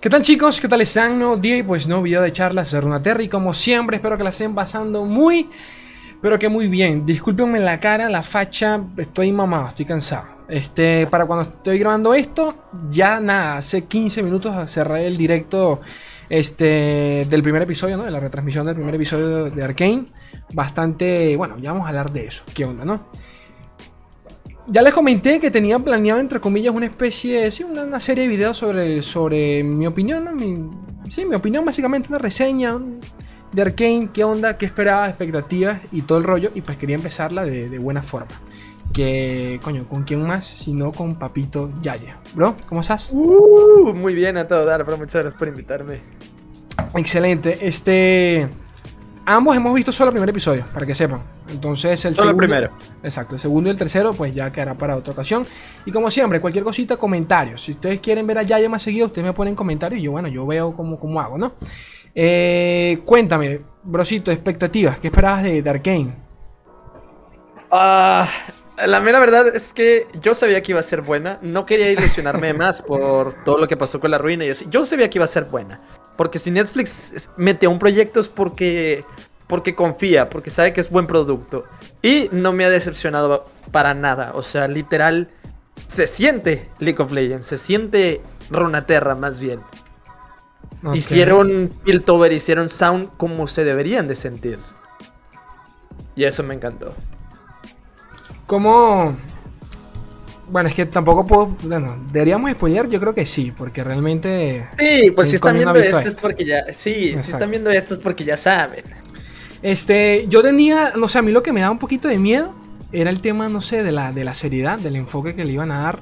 ¿Qué tal chicos? ¿Qué tal están? No día y pues no video de charlas de Runaterra y como siempre espero que la estén pasando muy, pero que muy bien. Discúlpenme la cara, la facha, estoy mamado, estoy cansado. Este, para cuando estoy grabando esto, ya nada, hace 15 minutos cerré el directo este, del primer episodio, ¿no? De la retransmisión del primer episodio de Arkane. Bastante, bueno, ya vamos a hablar de eso. ¿Qué onda, no? Ya les comenté que tenía planeado, entre comillas, una especie, sí, una, serie de videos sobre, sobre mi opinión, ¿no? mi, sí, mi opinión, básicamente una reseña de Arkane, qué onda, qué esperaba, expectativas y todo el rollo. Y pues quería empezarla de, buena forma. Que, coño, ¿con quién más? Si no con Papito Yaya. Bro, ¿cómo estás? Uh, muy bien a todo dar, pero muchas gracias por invitarme. Excelente. Este. Ambos hemos visto solo el primer episodio, para que sepan. Entonces el solo segundo. el primero. Exacto, el segundo y el tercero, pues ya quedará para otra ocasión. Y como siempre, cualquier cosita, comentarios. Si ustedes quieren ver a Yaya más seguido, ustedes me ponen comentarios y yo, bueno, yo veo cómo, cómo hago, ¿no? Eh, cuéntame, brosito, expectativas, ¿qué esperabas de, de Arkane? Ah, la mera verdad es que yo sabía que iba a ser buena. No quería ilusionarme más por todo lo que pasó con la ruina y así. Yo sabía que iba a ser buena. Porque si Netflix mete a un proyecto es porque, porque confía, porque sabe que es buen producto. Y no me ha decepcionado para nada. O sea, literal, se siente League of Legends, se siente Runaterra más bien. Okay. Hicieron Piltover, hicieron Sound como se deberían de sentir. Y eso me encantó. ¿Cómo...? Bueno, es que tampoco puedo. Bueno, deberíamos spoiler, yo creo que sí, porque realmente. Sí, pues si están viendo no esto, es porque ya. Sí, Exacto. si están viendo esto es porque ya saben. Este, yo tenía, no sé, a mí lo que me daba un poquito de miedo era el tema, no sé, de la, de la seriedad, del enfoque que le iban a dar.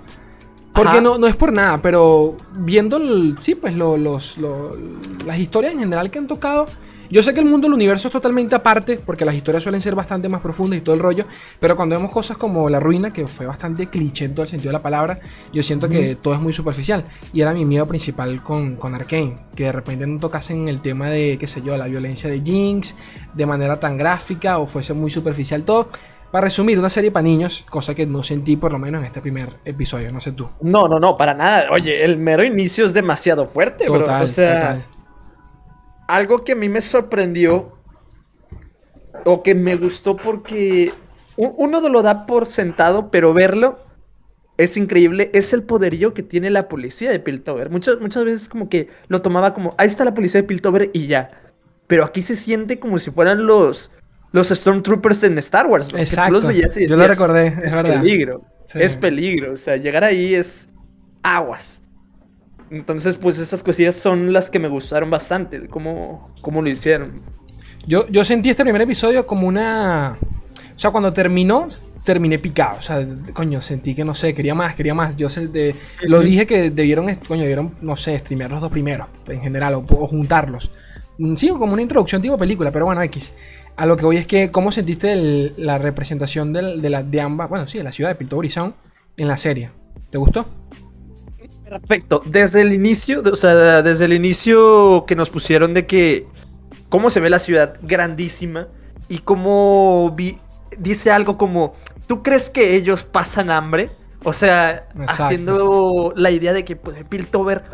Porque no, no es por nada, pero viendo, el, sí, pues lo, los, lo, las historias en general que han tocado, yo sé que el mundo del universo es totalmente aparte, porque las historias suelen ser bastante más profundas y todo el rollo, pero cuando vemos cosas como La Ruina, que fue bastante cliché en todo el sentido de la palabra, yo siento que todo es muy superficial. Y era mi miedo principal con, con Arkane, que de repente no tocasen el tema de, qué sé yo, la violencia de Jinx de manera tan gráfica o fuese muy superficial todo. Para resumir, una serie para niños, cosa que no sentí por lo menos en este primer episodio, no sé tú. No, no, no, para nada. Oye, el mero inicio es demasiado fuerte, total, bro. O sea, total algo que a mí me sorprendió o que me gustó porque uno lo da por sentado, pero verlo es increíble, es el poderío que tiene la policía de Piltover. Muchas, muchas veces como que lo tomaba como, ahí está la policía de Piltover y ya. Pero aquí se siente como si fueran los, los Stormtroopers en Star Wars. Exacto. Decías, Yo lo recordé, es, es verdad. peligro. Sí. Es peligro. O sea, llegar ahí es aguas. Entonces, pues esas cosillas son las que me gustaron bastante, cómo, cómo lo hicieron. Yo, yo sentí este primer episodio como una... O sea, cuando terminó, terminé picado. O sea, coño, sentí que no sé, quería más, quería más. Yo de, lo dije que debieron, coño, debieron, no sé, streamear los dos primeros, en general, o, o, juntarlos. Sí, como una introducción tipo película, pero bueno, X. A lo que voy es que, ¿cómo sentiste el, la representación de, de, la, de ambas, bueno, sí, de la ciudad de Piltover y Sound en la serie? ¿Te gustó? Perfecto. Desde el inicio, o sea, desde el inicio que nos pusieron de que cómo se ve la ciudad grandísima y cómo vi, dice algo como, ¿tú crees que ellos pasan hambre? O sea, Exacto. haciendo la idea de que pues Piltover,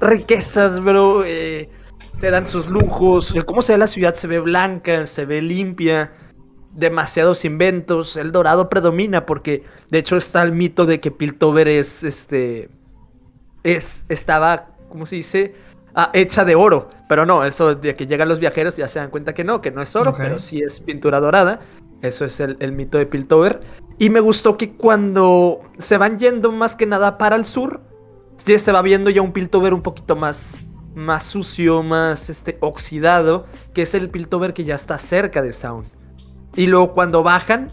riquezas, bro, eh, te dan sus lujos, cómo se ve la ciudad, se ve blanca, se ve limpia, demasiados inventos, el dorado predomina porque de hecho está el mito de que Piltover es este es, estaba, ¿cómo se dice? Ah, hecha de oro. Pero no, eso de que llegan los viajeros ya se dan cuenta que no, que no es oro, okay. pero sí es pintura dorada. Eso es el, el, mito de Piltover. Y me gustó que cuando se van yendo más que nada para el sur, ya se va viendo ya un Piltover un poquito más, más sucio, más este, oxidado, que es el Piltover que ya está cerca de Sound. Y luego cuando bajan,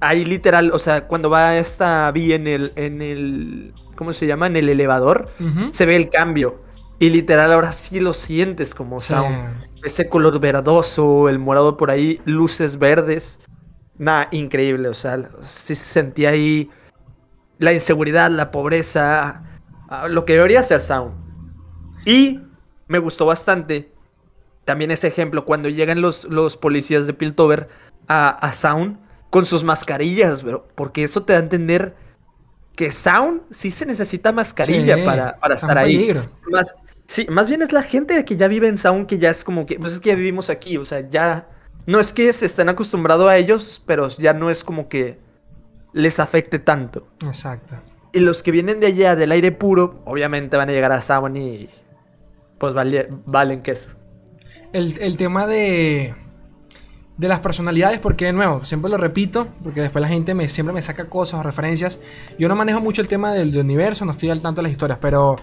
ahí literal, o sea, cuando va esta Vi en el, en el ¿cómo se llama? En el elevador, uh -huh. se ve el cambio. Y literal ahora sí lo sientes como sí. sound. Ese color verdoso, el morado por ahí, luces verdes. Nada, increíble. O sea, sí se sentía ahí la inseguridad, la pobreza, lo que debería ser sound. Y me gustó bastante también ese ejemplo cuando llegan los, los policías de Piltover a, a Sound con sus mascarillas, bro, porque eso te da a entender que Sound sí se necesita mascarilla sí, para, para estar ahí. Más, Sí, más bien es la gente que ya vive en Sound que ya es como que, pues es que ya vivimos aquí, o sea, ya no es que se estén acostumbrados a ellos, pero ya no es como que les afecte tanto. Exacto. Y los que vienen de allá del aire puro, obviamente van a llegar a Sound y pues vale- valen queso. El, el tema de, de las personalidades, porque de nuevo, siempre lo repito, porque después la gente me, siempre me saca cosas o referencias. Yo no manejo mucho el tema del, del universo, no estoy al tanto de las historias, pero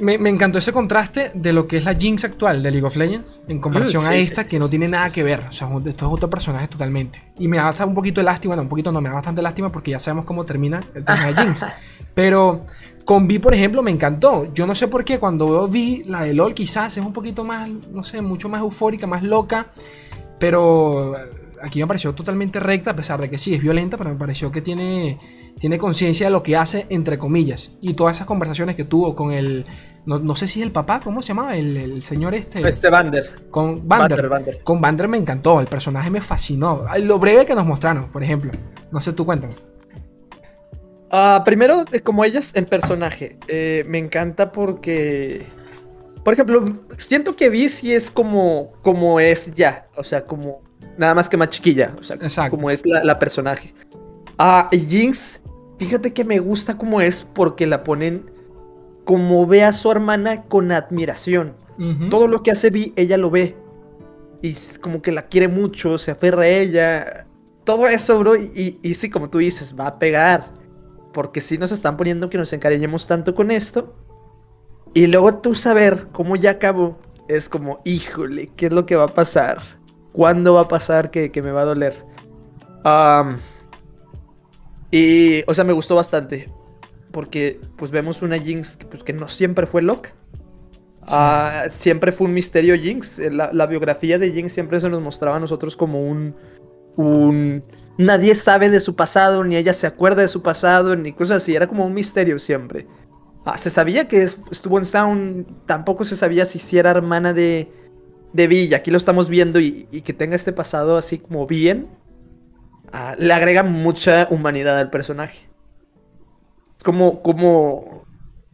me, me encantó ese contraste de lo que es la Jinx actual de League of Legends en comparación Mm, a esta, sí, que no tiene nada que ver. O sea, esto es otro personaje totalmente. Y me da hasta un poquito de lástima, bueno, un poquito no, me da bastante lástima porque ya sabemos cómo termina el tema de Jinx. Pero con Vi, por ejemplo, me encantó. Yo no sé por qué cuando veo Vi, la de LOL quizás es un poquito más, no sé, mucho más eufórica, más loca. Pero aquí me pareció totalmente recta, a pesar de que sí es violenta, pero me pareció que tiene, tiene conciencia de lo que hace, entre comillas. Y todas esas conversaciones que tuvo con el, no, no sé si es el papá, ¿cómo se llamaba? El, el señor este. Este Bander. Con Vander. Vander, Vander. Con Vander me encantó, el personaje me fascinó. Lo breve que nos mostraron, por ejemplo. No sé, tú cuéntame. Ah, primero, como ellas en personaje, eh, me encanta porque, por ejemplo, siento que Vi sí es como, como es ya, o sea, como nada más que más chiquilla, o sea, Exacto. como es la, la personaje. Ah, y Jinx, fíjate que me gusta como es porque la ponen como ve a su hermana con admiración. Todo lo que hace Vi, ella lo ve. Y como que la quiere mucho, se aferra a ella. Todo eso, bro. Y, y sí, como tú dices, va a pegar. Porque sí nos están poniendo que nos encariñemos tanto con esto. Y luego tú saber cómo ya acabó. Es como, híjole, ¿qué es lo que va a pasar? ¿Cuándo va a pasar que, que me va a doler? Y, o sea, me gustó bastante. Porque, pues, vemos una Jinx que, pues, que no siempre fue loca. Ah, siempre fue un misterio Jinx. Eh, La, la biografía de Jinx siempre se nos mostraba a nosotros como un, un... Nadie sabe de su pasado, ni ella se acuerda de su pasado, ni cosas así. Era como un misterio siempre. Ah, se sabía que es- estuvo en Sound, tampoco se sabía si era hermana de, de Vi, y aquí lo estamos viendo y, y que tenga este pasado así como bien, ah, le agrega mucha humanidad al personaje. Es como, como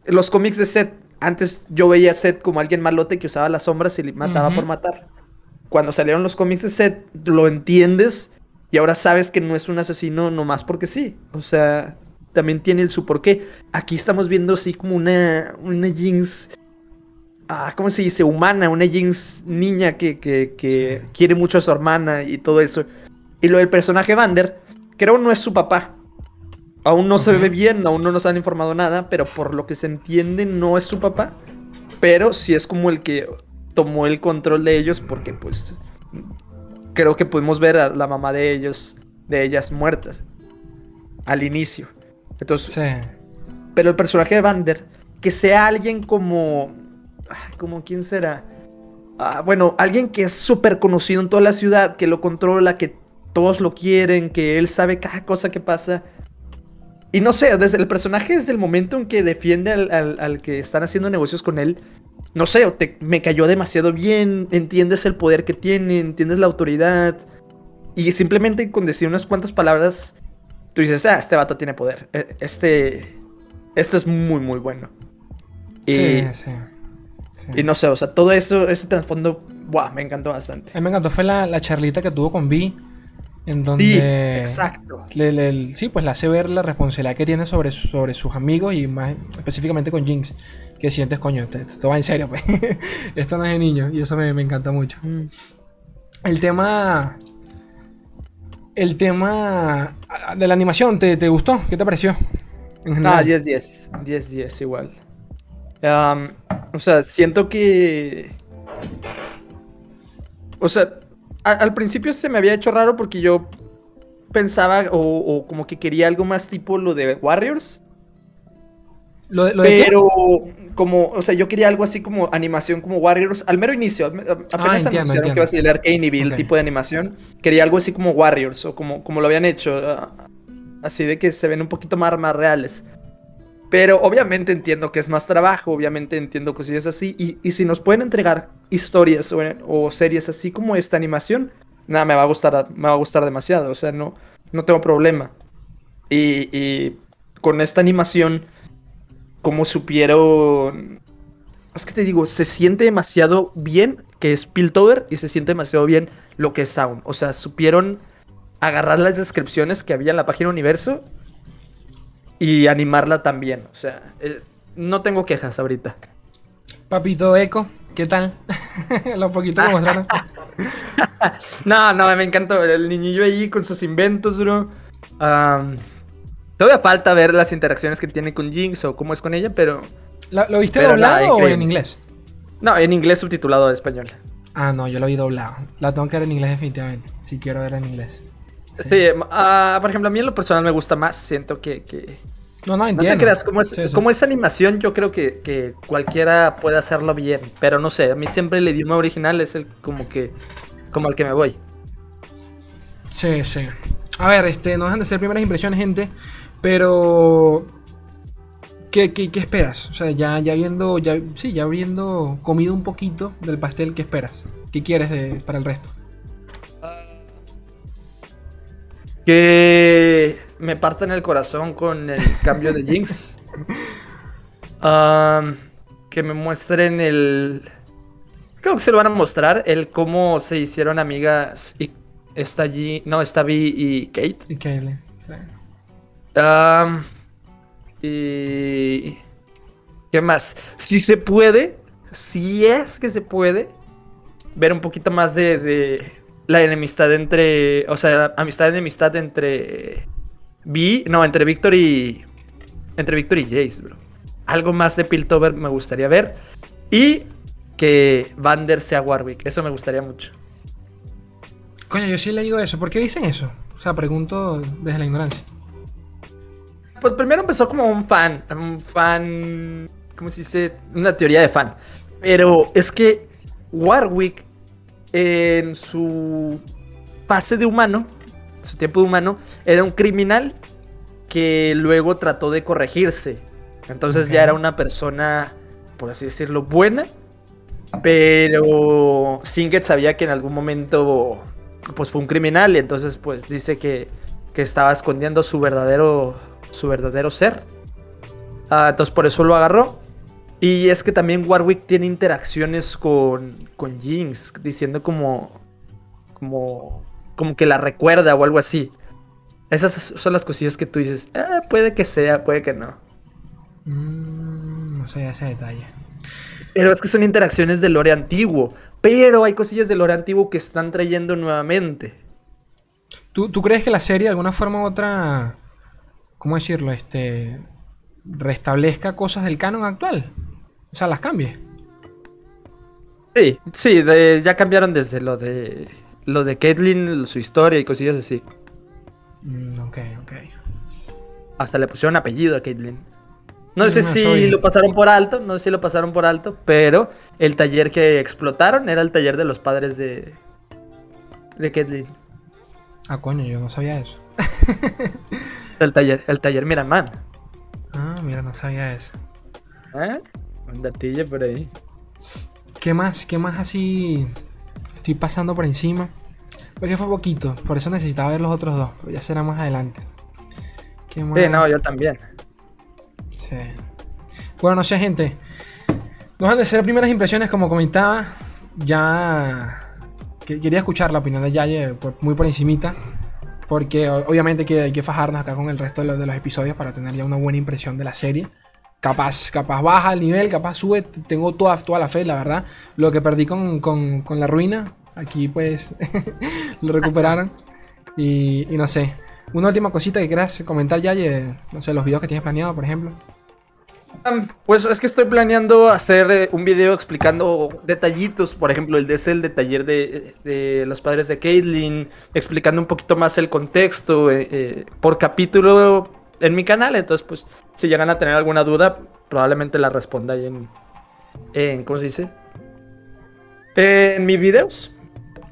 los cómics de Seth, antes yo veía a Seth como alguien malote que usaba las sombras y le mataba por matar. Cuando salieron los cómics de Seth, lo entiendes y ahora sabes que no es un asesino nomás porque sí. O sea, también tiene el su porqué. Aquí estamos viendo así como una, una Jinx. Ah, ¿cómo se dice? Humana, una Jinx niña que, que, que Sí. quiere mucho a su hermana y todo eso. Y lo del personaje Vander, creo no es su papá. Aún no se ve bien, aún no nos han informado nada, pero por lo que se entiende no es su papá. Pero sí es como el que tomó el control de ellos porque pues creo que pudimos ver a la mamá de ellos, de ellas muertas al inicio. Entonces, Sí. pero el personaje de Vander, que sea alguien como. como quién será? Ah, bueno, alguien que es súper conocido en toda la ciudad, que lo controla, que todos lo quieren, que él sabe cada cosa que pasa. Y no sé, desde el personaje, desde el momento en que defiende al, al- al que están haciendo negocios con él, no sé, te- me cayó demasiado bien, entiendes el poder que tiene, entiendes la autoridad. Y simplemente con decir unas cuantas palabras, tú dices, ah, este vato tiene poder. E- Este, este es muy, muy bueno. Y, Sí, sí. sí. y no sé, o sea, todo eso, ese trasfondo, wow, me encantó bastante. A mí me encantó fue la, la charlita que tuvo con Vi, en donde Sí, exacto. le- le- sí, pues le hace ver la responsabilidad que tiene sobre, sobre sus amigos y más específicamente con Jinx, que sientes, coño, esto, esto va en serio, pues. esto no es de niño y eso me, me encanta mucho. El tema... El tema ah, de la animación, ¿te, te gustó? ¿Qué te pareció? Ah, general. 10-10, 10-10 igual. Am, o sea, siento que... O sea, a- al principio se me había hecho raro porque yo pensaba o, o como que quería algo más tipo lo de Warriors. ¿Lo, lo de qué? Como, o sea, yo quería algo así como animación como Warriors, al mero inicio, al- a- apenas Ah, entiendo, anunciaron entiendo. que iba a salir Arcane y vi el Ok. tipo de animación, quería algo así como Warriors o como, como lo habían hecho, ah, así de que se ven un poquito más, más reales. Pero obviamente entiendo que es más trabajo, obviamente entiendo cosillas así, y, y si nos pueden entregar historias o, o series así como esta animación, nada, me va a gustar, me va a gustar demasiado, o sea, no, no tengo problema. Y, y con esta animación, como supieron Es que te digo, se siente demasiado bien que es Piltover y se siente demasiado bien lo que es Sound. O sea, supieron agarrar las descripciones que había en la página Universo y animarla también. O sea, eh, no tengo quejas ahorita. Papito Eco, ¿qué tal? Lo poquito que mostraron. no, no, me encantó el niñillo ahí con sus inventos, bro. Am, todavía falta ver las interacciones que tiene con Jinx o cómo es con ella, pero... ¿La- ¿Lo viste Pero doblado o en inglés? No, en inglés subtitulado a español. Ah, no, yo lo vi doblado. La tengo que ver en inglés definitivamente. Si quiero ver en inglés. Sí, ah, por ejemplo, a mí en lo personal me gusta más. Siento que... que... No, no, No entiendo. te creas, como es, Sí, sí. como es animación, yo creo que, que cualquiera puede hacerlo bien. Pero no sé, a mí siempre el idioma original es el como que... Como al que me voy. Sí, sí. A ver, este, no dejan de ser primeras impresiones, gente. Pero. ¿Qué, qué, qué esperas? O sea, ya, ya viendo. Ya, sí, ya habiendo comido un poquito del pastel, ¿qué esperas? ¿Qué quieres de, para el resto? Que me partan el corazón con el cambio de Jinx. Am, que me muestren el. Creo que se lo van a mostrar. El cómo se hicieron amigas. Y está allí. No, está Vi y Kate. Y Kayle, sí. Y. ¿Qué más? Si se puede. Si es que se puede. Ver un poquito más de. de la enemistad entre. O sea, la amistad enemistad entre. Vi. No, entre Víctor y. Entre Víctor y Jace, bro. Algo más de Piltover me gustaría ver. Y que Vander sea Warwick. Eso me gustaría mucho. Coño, yo sí he leído eso. ¿Por qué dicen eso? O sea, pregunto desde la ignorancia. Pues primero empezó como un fan, un fan, ¿cómo se dice? Una teoría de fan. Pero es que Warwick en su fase de humano, su tiempo de humano, era un criminal que luego trató de corregirse. Entonces ya era una persona, por así decirlo, buena. Pero Singet sabía que en algún momento pues fue un criminal y entonces pues dice que, que estaba escondiendo su verdadero su verdadero ser. Ah, entonces por eso lo agarró. Y es que también Warwick tiene interacciones con, con Jinx, diciendo como, como, como que la recuerda o algo así. Esas son las cosillas que tú dices, "Ah, puede que sea, puede que no. Mm, no sé ese detalle. Pero es que son interacciones de lore antiguo. Pero hay cosillas de lore antiguo que están trayendo nuevamente. ¿Tú, ¿Tú crees que la serie de alguna forma u otra, ¿cómo decirlo? Este, restablezca cosas del canon actual? O sea, las cambie. Sí, sí, de- ya cambiaron desde lo de lo de Caitlyn, su historia y cosillas así. Mm, ok, ok. Hasta le pusieron apellido a Caitlyn. No sé si lo pasaron por alto, no sé si lo pasaron por alto, pero el taller que explotaron era el taller de los padres de de Caitlyn. Ah, coño, yo no sabía eso. El taller, el taller Miramán. Ah, mira, no sabía eso. ¿Eh? Un datillo por ahí. ¿Qué más? ¿Qué más así estoy pasando por encima? Porque fue poquito, por eso necesitaba ver los otros dos, pero ya será más adelante. ¿Qué más? Sí, no, yo también. Sí. Bueno, no sé, gente. No han de ser primeras impresiones, como comentaba. Ya que- quería escuchar la opinión de Yaye muy por encimita. Porque obviamente que hay que fajarnos acá con el resto de los, episodios para tener ya una buena impresión de la serie. Capaz, capaz baja el nivel, capaz sube. Tengo toda, toda la fe, la verdad. Lo que perdí con, con- con la ruina, aquí pues lo recuperaron. Y, no sé. Una última cosita que quieras comentar, Yaye. No sé, los videos que tienes planeado, por ejemplo. Pues es que estoy planeando hacer eh, un video explicando detallitos, por ejemplo, el de ese, el de taller de, de los padres de Caitlyn, explicando un poquito más el contexto eh, eh, por capítulo en mi canal, entonces pues si llegan a tener alguna duda, probablemente la responda ahí en, en ¿cómo se dice? En mis videos.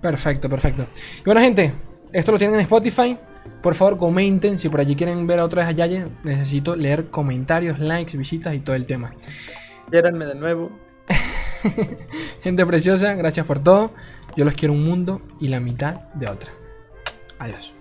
Perfecto, perfecto. Y bueno, gente, esto lo tienen en Spotify. Por favor, comenten si por allí quieren ver a otra vez a Yaye. Necesito leer comentarios, likes, visitas y todo el tema. Quiéranme de nuevo. Gente preciosa, gracias por todo. Yo los quiero un mundo y la mitad de otra. Adiós.